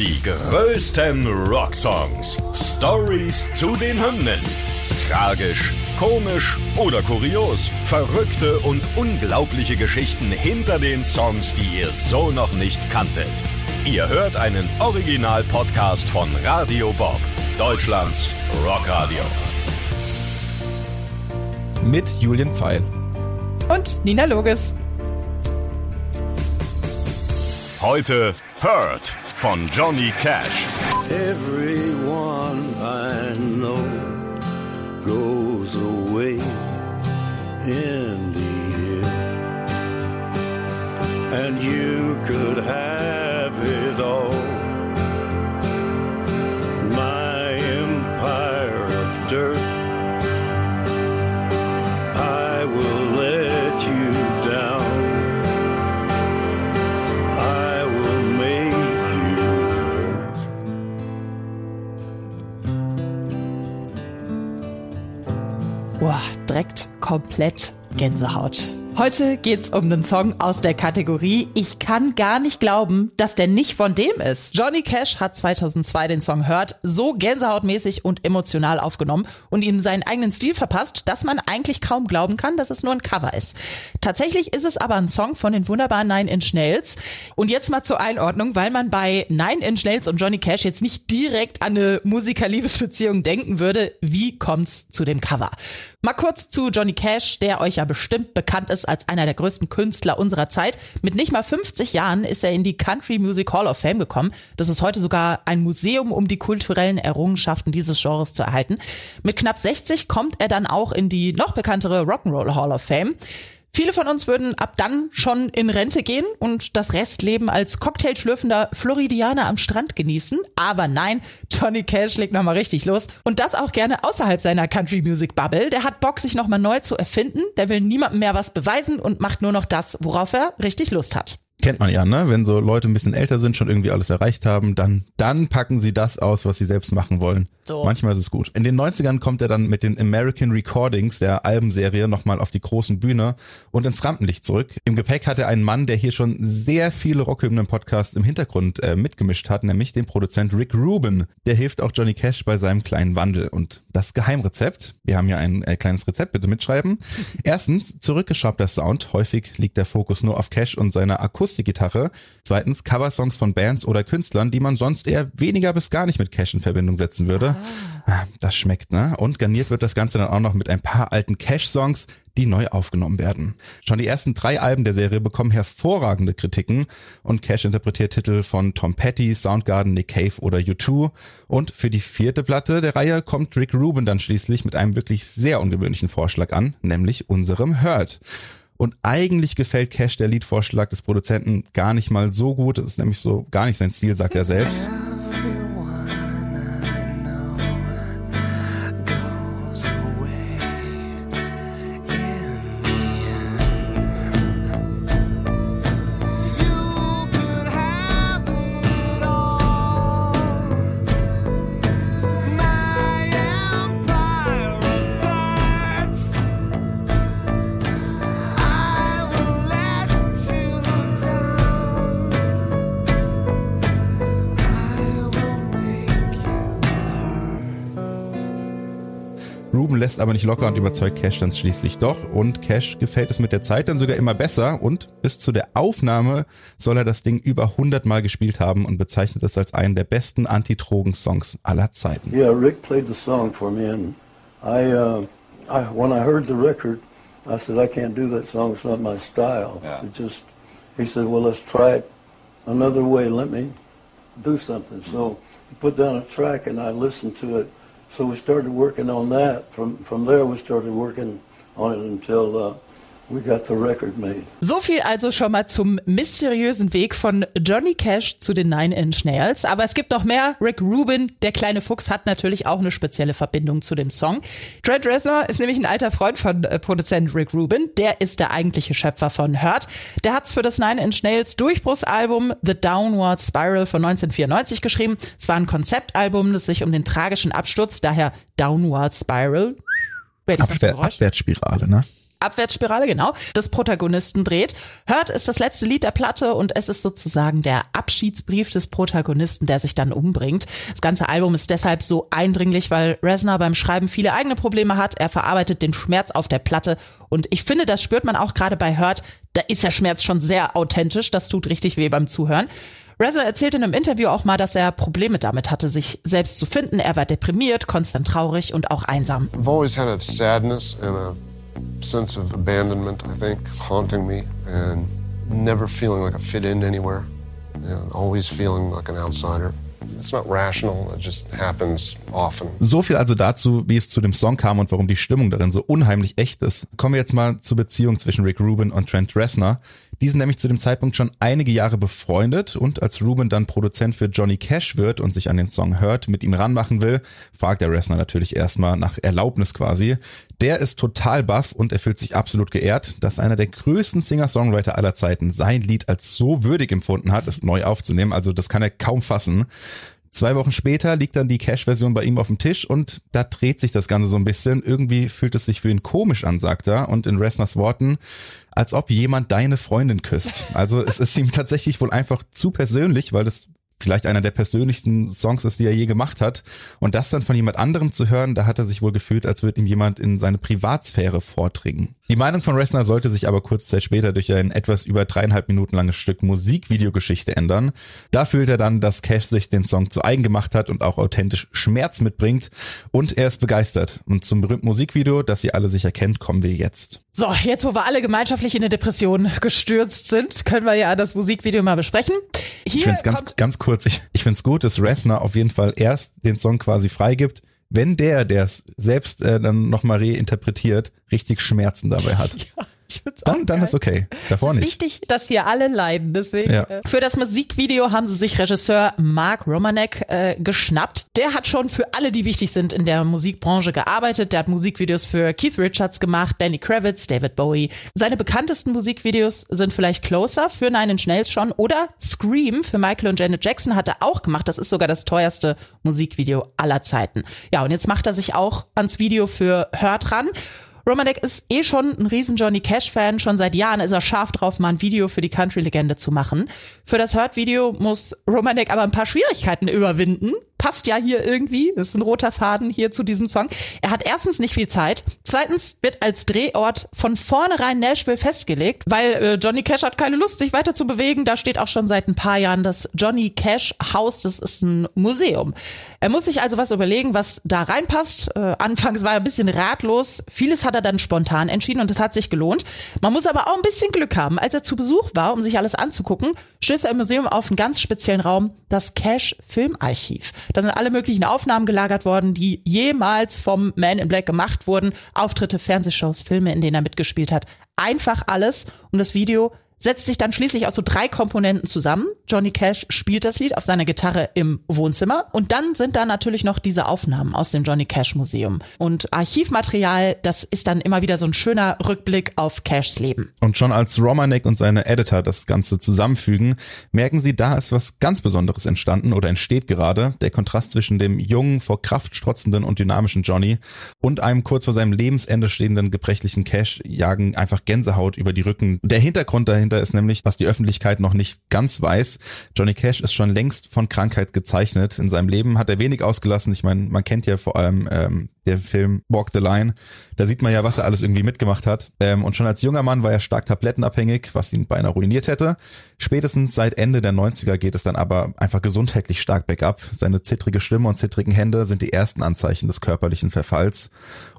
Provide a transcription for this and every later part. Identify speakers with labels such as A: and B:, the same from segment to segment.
A: Die größten Rocksongs. Stories zu den Hymnen. Tragisch, komisch oder kurios. Verrückte und unglaubliche Geschichten hinter den Songs, die ihr so noch nicht kanntet. Ihr hört einen Original-Podcast von Radio Bob, Deutschlands Rockradio.
B: Mit Julian Pfeil.
C: Und Nina Loges.
A: Heute Hurt von Johnny Cash.
D: Everyone I know goes away in the end. And you could have
C: komplett Gänsehaut. Heute geht's um einen Song aus der Kategorie Ich kann gar nicht glauben, dass der nicht von dem ist. Johnny Cash hat 2002 den Song Hört so gänsehautmäßig und emotional aufgenommen und ihm seinen eigenen Stil verpasst, dass man eigentlich kaum glauben kann, dass es nur ein Cover ist. Tatsächlich ist es aber ein Song von den wunderbaren Nine Inch Nails. Und jetzt mal zur Einordnung, weil man bei Nine Inch Nails und Johnny Cash jetzt nicht direkt an eine Musiker-Liebesbeziehung denken würde. Wie kommt's zu dem Cover? Mal kurz zu Johnny Cash, der euch ja bestimmt bekannt ist als einer der größten Künstler unserer Zeit. Mit nicht mal 50 Jahren ist er in die Country Music Hall of Fame gekommen. Das ist heute sogar ein Museum, um die kulturellen Errungenschaften dieses Genres zu erhalten. Mit knapp 60 kommt er dann auch in die noch bekanntere Rock'n'Roll Hall of Fame. Viele von uns würden ab dann schon in Rente gehen und das Restleben als Cocktailschlürfender Floridianer am Strand genießen. Aber nein, Johnny Cash legt nochmal richtig los. Und das auch gerne außerhalb seiner Country Music Bubble. Der hat Bock, sich nochmal neu zu erfinden. Der will niemandem mehr was beweisen und macht nur noch das, worauf er richtig Lust hat.
B: Kennt man ja, ne? Wenn so Leute ein bisschen älter sind, schon irgendwie alles erreicht haben, dann, dann packen sie das aus, was sie selbst machen wollen.
C: So.
B: Manchmal ist es gut. In den 90ern kommt er dann mit den American Recordings der Albenserie nochmal auf die großen Bühne und ins Rampenlicht zurück. Im Gepäck hat er einen Mann, der hier schon sehr viele Rockhymnen-Podcasts im Hintergrund äh, mitgemischt hat, nämlich den Produzent Rick Rubin. Der hilft auch Johnny Cash bei seinem kleinen Wandel. Und das Geheimrezept, wir haben hier ein äh, kleines Rezept, bitte mitschreiben. Erstens, zurückgeschraubter Sound. Häufig liegt der Fokus nur auf Cash und seiner Akustikgitarre. Zweitens, Coversongs von Bands oder Künstlern, die man sonst eher weniger bis gar nicht mit Cash in Verbindung setzen würde. Ah, Das schmeckt, ne? Und garniert wird das Ganze dann auch noch mit ein paar alten Cash-Songs, die neu aufgenommen werden. Schon die ersten drei Alben der Serie bekommen hervorragende Kritiken und Cash interpretiert Titel von Tom Petty, Soundgarden, Nick Cave oder U2. Und für die vierte Platte der Reihe kommt Rick Rubin dann schließlich mit einem wirklich sehr ungewöhnlichen Vorschlag an, nämlich unserem Hurt. Und eigentlich gefällt Cash der Liedvorschlag des Produzenten gar nicht mal so gut. Das ist nämlich so gar nicht sein Stil, sagt er selbst. Ruben lässt aber nicht locker und überzeugt Cash dann schließlich doch. Und Cash gefällt es mit der Zeit dann sogar immer besser. Und bis zu der Aufnahme soll er das Ding über 100 Mal gespielt haben und bezeichnet es als einen der besten Anti-Drogen-Songs aller Zeiten.
E: Yeah, Rick played the song for me, and I, uh, I when I heard the record, I said I can't do that song. It's not my style. It just, he said, well, let's try it another way. Let me do something. So he put down a track, and I listened to it. So we started working on that. From from there, we started working on it until uh, we got the record made.
C: So viel also schon mal zum mysteriösen Weg von Johnny Cash zu den Nine Inch Nails. Aber es gibt noch mehr. Rick Rubin, der kleine Fuchs, hat natürlich auch eine spezielle Verbindung zu dem Song. Trent Reznor ist nämlich ein alter Freund von äh, Produzent Rick Rubin. Der ist der eigentliche Schöpfer von Hurt. Der hat's für das Nine Inch Nails Durchbruchsalbum The Downward Spiral von 1994 geschrieben. Es war ein Konzeptalbum, das sich um den tragischen Absturz, daher Downward Spiral. Geräusch?
B: Abwärtsspirale, ne?
C: Abwärtsspirale, genau, des Protagonisten dreht. Hört ist das letzte Lied der Platte und es ist sozusagen der Abschiedsbrief des Protagonisten, der sich dann umbringt. Das ganze Album ist deshalb so eindringlich, weil Reznor beim Schreiben viele eigene Probleme hat. Er verarbeitet den Schmerz auf der Platte und ich finde, das spürt man auch gerade bei Hört. Da ist der Schmerz schon sehr authentisch. Das tut richtig weh beim Zuhören. Reznor erzählt in einem Interview auch mal, dass er Probleme damit hatte, sich selbst zu finden. Er war deprimiert, konstant traurig und auch einsam.
F: I've always had a sadness and a sense of abandonment, I think, haunting me, and never feeling like I fit in anywhere, and always feeling like an outsider. It's not rational, it just happens often.
B: So viel also dazu, wie es zu dem Song kam und warum die Stimmung darin so unheimlich echt ist. Kommen wir jetzt mal zur Beziehung zwischen Rick Rubin und Trent Reznor. Die sind nämlich zu dem Zeitpunkt schon einige Jahre befreundet und als Rubin dann Produzent für Johnny Cash wird und sich an den Song hört, mit ihm ranmachen will, fragt der Reznor natürlich erstmal nach Erlaubnis quasi. Der ist total baff und er fühlt sich absolut geehrt, dass einer der größten Singer-Songwriter aller Zeiten sein Lied als so würdig empfunden hat, es neu aufzunehmen. Also das kann er kaum fassen. Zwei Wochen später liegt dann die Cash-Version bei ihm auf dem Tisch und da dreht sich das Ganze so ein bisschen. Irgendwie fühlt es sich für ihn komisch an, sagt er. Und in Reznors Worten, als ob jemand deine Freundin küsst. Also es ist ihm tatsächlich wohl einfach zu persönlich, weil es vielleicht einer der persönlichsten Songs ist, die er je gemacht hat. Und das dann von jemand anderem zu hören, da hat er sich wohl gefühlt, als würde ihm jemand in seine Privatsphäre vordringen. Die Meinung von Reznor sollte sich aber kurz Zeit später durch ein etwas über dreieinhalb Minuten langes Stück Musikvideogeschichte ändern. Da fühlt er dann, dass Cash sich den Song zu eigen gemacht hat und auch authentisch Schmerz mitbringt und er ist begeistert. Und zum berühmten Musikvideo, das ihr alle sicher kennt, kommen wir jetzt.
C: So, jetzt wo wir alle gemeinschaftlich in eine Depression gestürzt sind, können wir ja das Musikvideo mal besprechen. Hier
B: ich finde es ganz, ganz kurz, ich, ich finde es gut, dass Reznor auf jeden Fall erst den Song quasi freigibt, wenn der, der es selbst äh, dann nochmal reinterpretiert, richtig Schmerzen dabei hat.
C: Ja.
B: Dann, dann ist okay. Davor
C: Es ist
B: nicht.
C: wichtig, dass hier alle leiden. Deswegen
B: Ja.
C: äh, für das Musikvideo haben sie sich Regisseur Mark Romanek äh, geschnappt. Der hat schon für alle, die wichtig sind in der Musikbranche gearbeitet. Der hat Musikvideos für Keith Richards gemacht, Danny Kravitz, David Bowie. Seine bekanntesten Musikvideos sind vielleicht Closer für Nine Inch Nails schon oder Scream für Michael und Janet Jackson hat er auch gemacht. Das ist sogar das teuerste Musikvideo aller Zeiten. Ja, und jetzt macht er sich auch ans Video für Hört ran. Romanek ist eh schon ein riesen Johnny Cash-Fan. Schon seit Jahren ist er scharf drauf, mal ein Video für die Country-Legende zu machen. Für das Hurt-Video muss Romanek aber ein paar Schwierigkeiten überwinden. Passt ja hier irgendwie, ist ein roter Faden hier zu diesem Song. Er hat erstens nicht viel Zeit. Zweitens wird als Drehort von vornherein Nashville festgelegt, weil äh, Johnny Cash hat keine Lust, sich weiter zu bewegen. Da steht auch schon seit ein paar Jahren das Johnny Cash Haus. Das ist ein Museum. Er muss sich also was überlegen, was da reinpasst. Äh, anfangs war er ein bisschen ratlos. Vieles hat er dann spontan entschieden und es hat sich gelohnt. Man muss aber auch ein bisschen Glück haben. Als er zu Besuch war, um sich alles anzugucken, stößt er im Museum auf einen ganz speziellen Raum, das Cash Filmarchiv. Da sind alle möglichen Aufnahmen gelagert worden, die jemals vom Man in Black gemacht wurden. Auftritte, Fernsehshows, Filme, in denen er mitgespielt hat. Einfach alles. Und das Video setzt sich dann schließlich aus so drei Komponenten zusammen. Johnny Cash spielt das Lied auf seiner Gitarre im Wohnzimmer und dann sind da natürlich noch diese Aufnahmen aus dem Johnny Cash Museum. Und Archivmaterial, das ist dann immer wieder so ein schöner Rückblick auf Cashs Leben.
B: Und schon als Romanek und seine Editor das Ganze zusammenfügen, merken sie, da ist was ganz Besonderes entstanden oder entsteht gerade. Der Kontrast zwischen dem jungen, vor Kraft strotzenden und dynamischen Johnny und einem kurz vor seinem Lebensende stehenden gebrechlichen Cash jagen einfach Gänsehaut über die Rücken. Der Hintergrund dahinter ist nämlich, was die Öffentlichkeit noch nicht ganz weiß. Johnny Cash ist schon längst von Krankheit gezeichnet. In seinem Leben hat er wenig ausgelassen. Ich meine, man kennt ja vor allem ähm, der Film Walk the Line. Da sieht man ja, was er alles irgendwie mitgemacht hat. Ähm, und schon als junger Mann war er stark tablettenabhängig, was ihn beinahe ruiniert hätte. Spätestens seit Ende der 90er geht es dann aber einfach gesundheitlich stark bergab. Seine zittrige Stimme und zittrigen Hände sind die ersten Anzeichen des körperlichen Verfalls.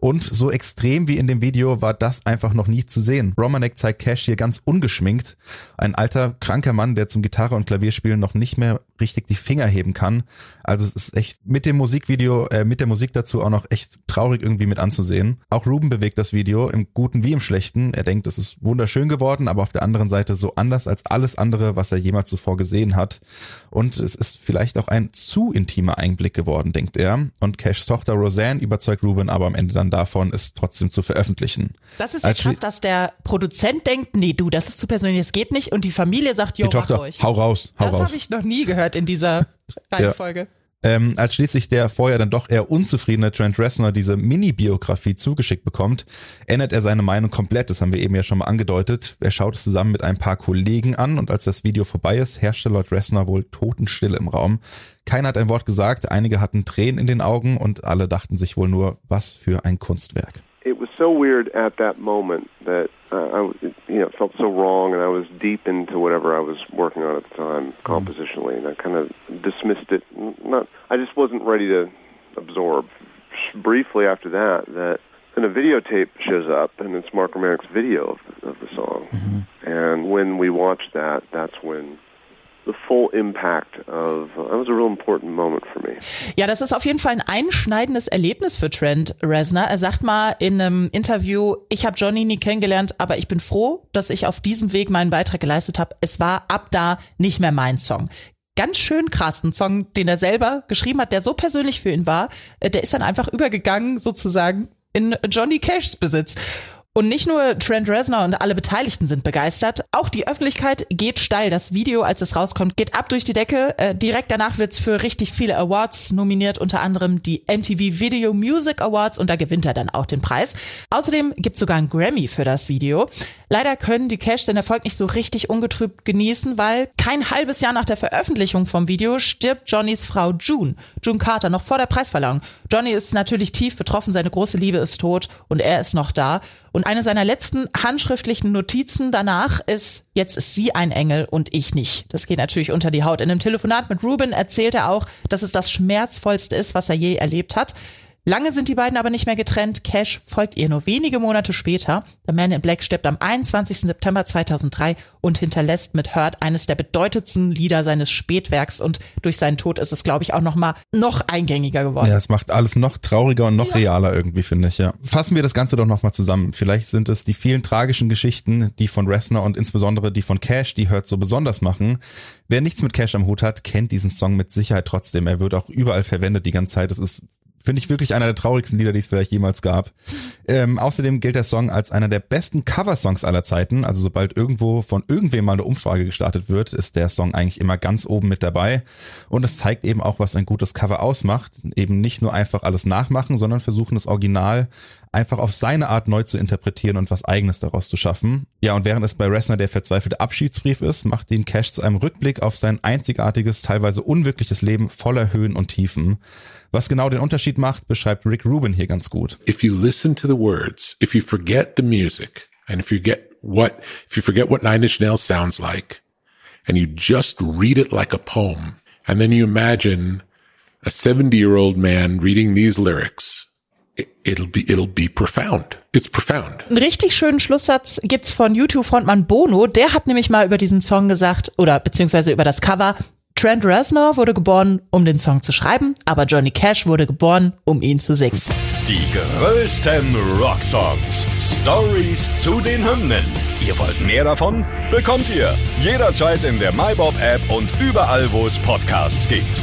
B: Und so extrem wie in dem Video war das einfach noch nie zu sehen. Romanek zeigt Cash hier ganz ungeschminkt. Ein alter, kranker Mann, der zum Gitarre- und Klavierspielen noch nicht mehr richtig die Finger heben kann. Also es ist echt mit dem Musikvideo, äh, mit der Musik dazu auch noch echt traurig irgendwie mit anzusehen. Auch Ruben bewegt das Video im Guten wie im Schlechten. Er denkt, es ist wunderschön geworden, aber auf der anderen Seite so anders als alles andere, was er jemals zuvor gesehen hat. Und es ist vielleicht auch ein zu intimer Einblick geworden, denkt er. Und Cashs Tochter Roseanne überzeugt Ruben aber am Ende dann davon, es trotzdem zu veröffentlichen.
C: Das ist ja
B: Als
C: krass, dass der Produzent denkt, nee, du, das ist zu persönlich, das geht nicht. Und die Familie sagt, jo,
B: Die
C: mach
B: Tochter,
C: ruhig.
B: hau raus, hau
C: das
B: raus.
C: habe ich noch nie gehört in dieser Reihenfolge.
B: Ähm, als schließlich der vorher dann doch eher unzufriedene Trent Reznor diese Mini-Biografie zugeschickt bekommt, ändert er seine Meinung komplett. Das haben wir eben ja schon mal angedeutet. Er schaut es zusammen mit ein paar Kollegen an und als das Video vorbei ist, herrschte laut Reznor wohl Totenstille im Raum. Keiner hat ein Wort gesagt, einige hatten Tränen in den Augen und alle dachten sich wohl nur, was für ein Kunstwerk.
G: So weird at that moment that uh, I, you know, felt so wrong, and I was deep into whatever I was working on at the time, compositionally, and I kind of dismissed it. Not, I just wasn't ready to absorb. Briefly after that, that then a videotape shows up, and it's Mark Romanik's video of, of the song. Mm-hmm. And when we watched that, that's when
C: Ja, das ist auf jeden Fall ein einschneidendes Erlebnis für Trent Reznor. Er sagt mal in einem Interview, ich habe Johnny nie kennengelernt, aber ich bin froh, dass ich auf diesem Weg meinen Beitrag geleistet habe. Es war ab da nicht mehr mein Song ganz schön krass. Ein Song, den er selber geschrieben hat, der so persönlich für ihn war, äh, der ist dann einfach übergegangen sozusagen in Johnny Cashs Besitz. Und nicht nur Trent Reznor und alle Beteiligten sind begeistert, auch die Öffentlichkeit geht steil. Das Video, als es rauskommt, geht ab durch die Decke. Äh, direkt danach wird's für richtig viele Awards nominiert, unter anderem die MTV Video Music Awards und da gewinnt er dann auch den Preis. Außerdem gibt's sogar einen Grammy für das Video. Leider können die Cash den Erfolg nicht so richtig ungetrübt genießen, weil kein halbes Jahr nach der Veröffentlichung vom Video stirbt Johnnys Frau June, June Carter, noch vor der Preisverleihung. Johnny ist natürlich tief betroffen, seine große Liebe ist tot und er ist noch da. Und eine seiner letzten handschriftlichen Notizen danach ist, jetzt ist sie ein Engel und ich nicht. Das geht natürlich unter die Haut. In einem Telefonat mit Ruben erzählt er auch, dass es das Schmerzvollste ist, was er je erlebt hat. Lange sind die beiden aber nicht mehr getrennt. Cash folgt ihr nur wenige Monate später. The Man in Black stirbt am 21. September 2003 und hinterlässt mit Hurt eines der bedeutendsten Lieder seines Spätwerks und durch seinen Tod ist es, glaube ich, auch noch mal noch eingängiger geworden.
B: Ja, es macht alles noch trauriger und noch ja. realer irgendwie, finde ich, ja. Fassen wir das Ganze doch noch mal zusammen. Vielleicht sind es die vielen tragischen Geschichten, die von Reznor und insbesondere die von Cash, die Hurt so besonders machen. Wer nichts mit Cash am Hut hat, kennt diesen Song mit Sicherheit trotzdem. Er wird auch überall verwendet die ganze Zeit. Es ist Finde ich wirklich einer der traurigsten Lieder, die es vielleicht jemals gab. Ähm, außerdem gilt der Song als einer der besten Coversongs aller Zeiten. Also sobald irgendwo von irgendwem mal eine Umfrage gestartet wird, ist der Song eigentlich immer ganz oben mit dabei. Und es zeigt eben auch, was ein gutes Cover ausmacht. Eben nicht nur einfach alles nachmachen, sondern versuchen das Original einfach auf seine Art neu zu interpretieren und was eigenes daraus zu schaffen. Ja, und während es bei Reznor der verzweifelte Abschiedsbrief ist, macht ihn Cash zu einem Rückblick auf sein einzigartiges, teilweise unwirkliches Leben voller Höhen und Tiefen. Was genau den Unterschied macht, beschreibt Rick Rubin hier ganz gut.
H: If you listen to the words, if you forget the music, and if you get what, if you forget what Nine Inch Nails sounds like, and you just read it like a poem, and then you imagine a 70 year old man reading these lyrics, it'll be it'll be profound. It's profound.
C: Einen richtig schönen Schlusssatz gibt's von YouTube-Frontmann Bono. Der hat nämlich mal über diesen Song gesagt oder beziehungsweise über das Cover. Trent Reznor wurde geboren, um den Song zu schreiben, aber Johnny Cash wurde geboren, um ihn zu singen.
A: Die größten Rocksongs. Stories zu den Hymnen. Ihr wollt mehr davon? Bekommt ihr jederzeit in der MyBob App und überall, wo es Podcasts gibt.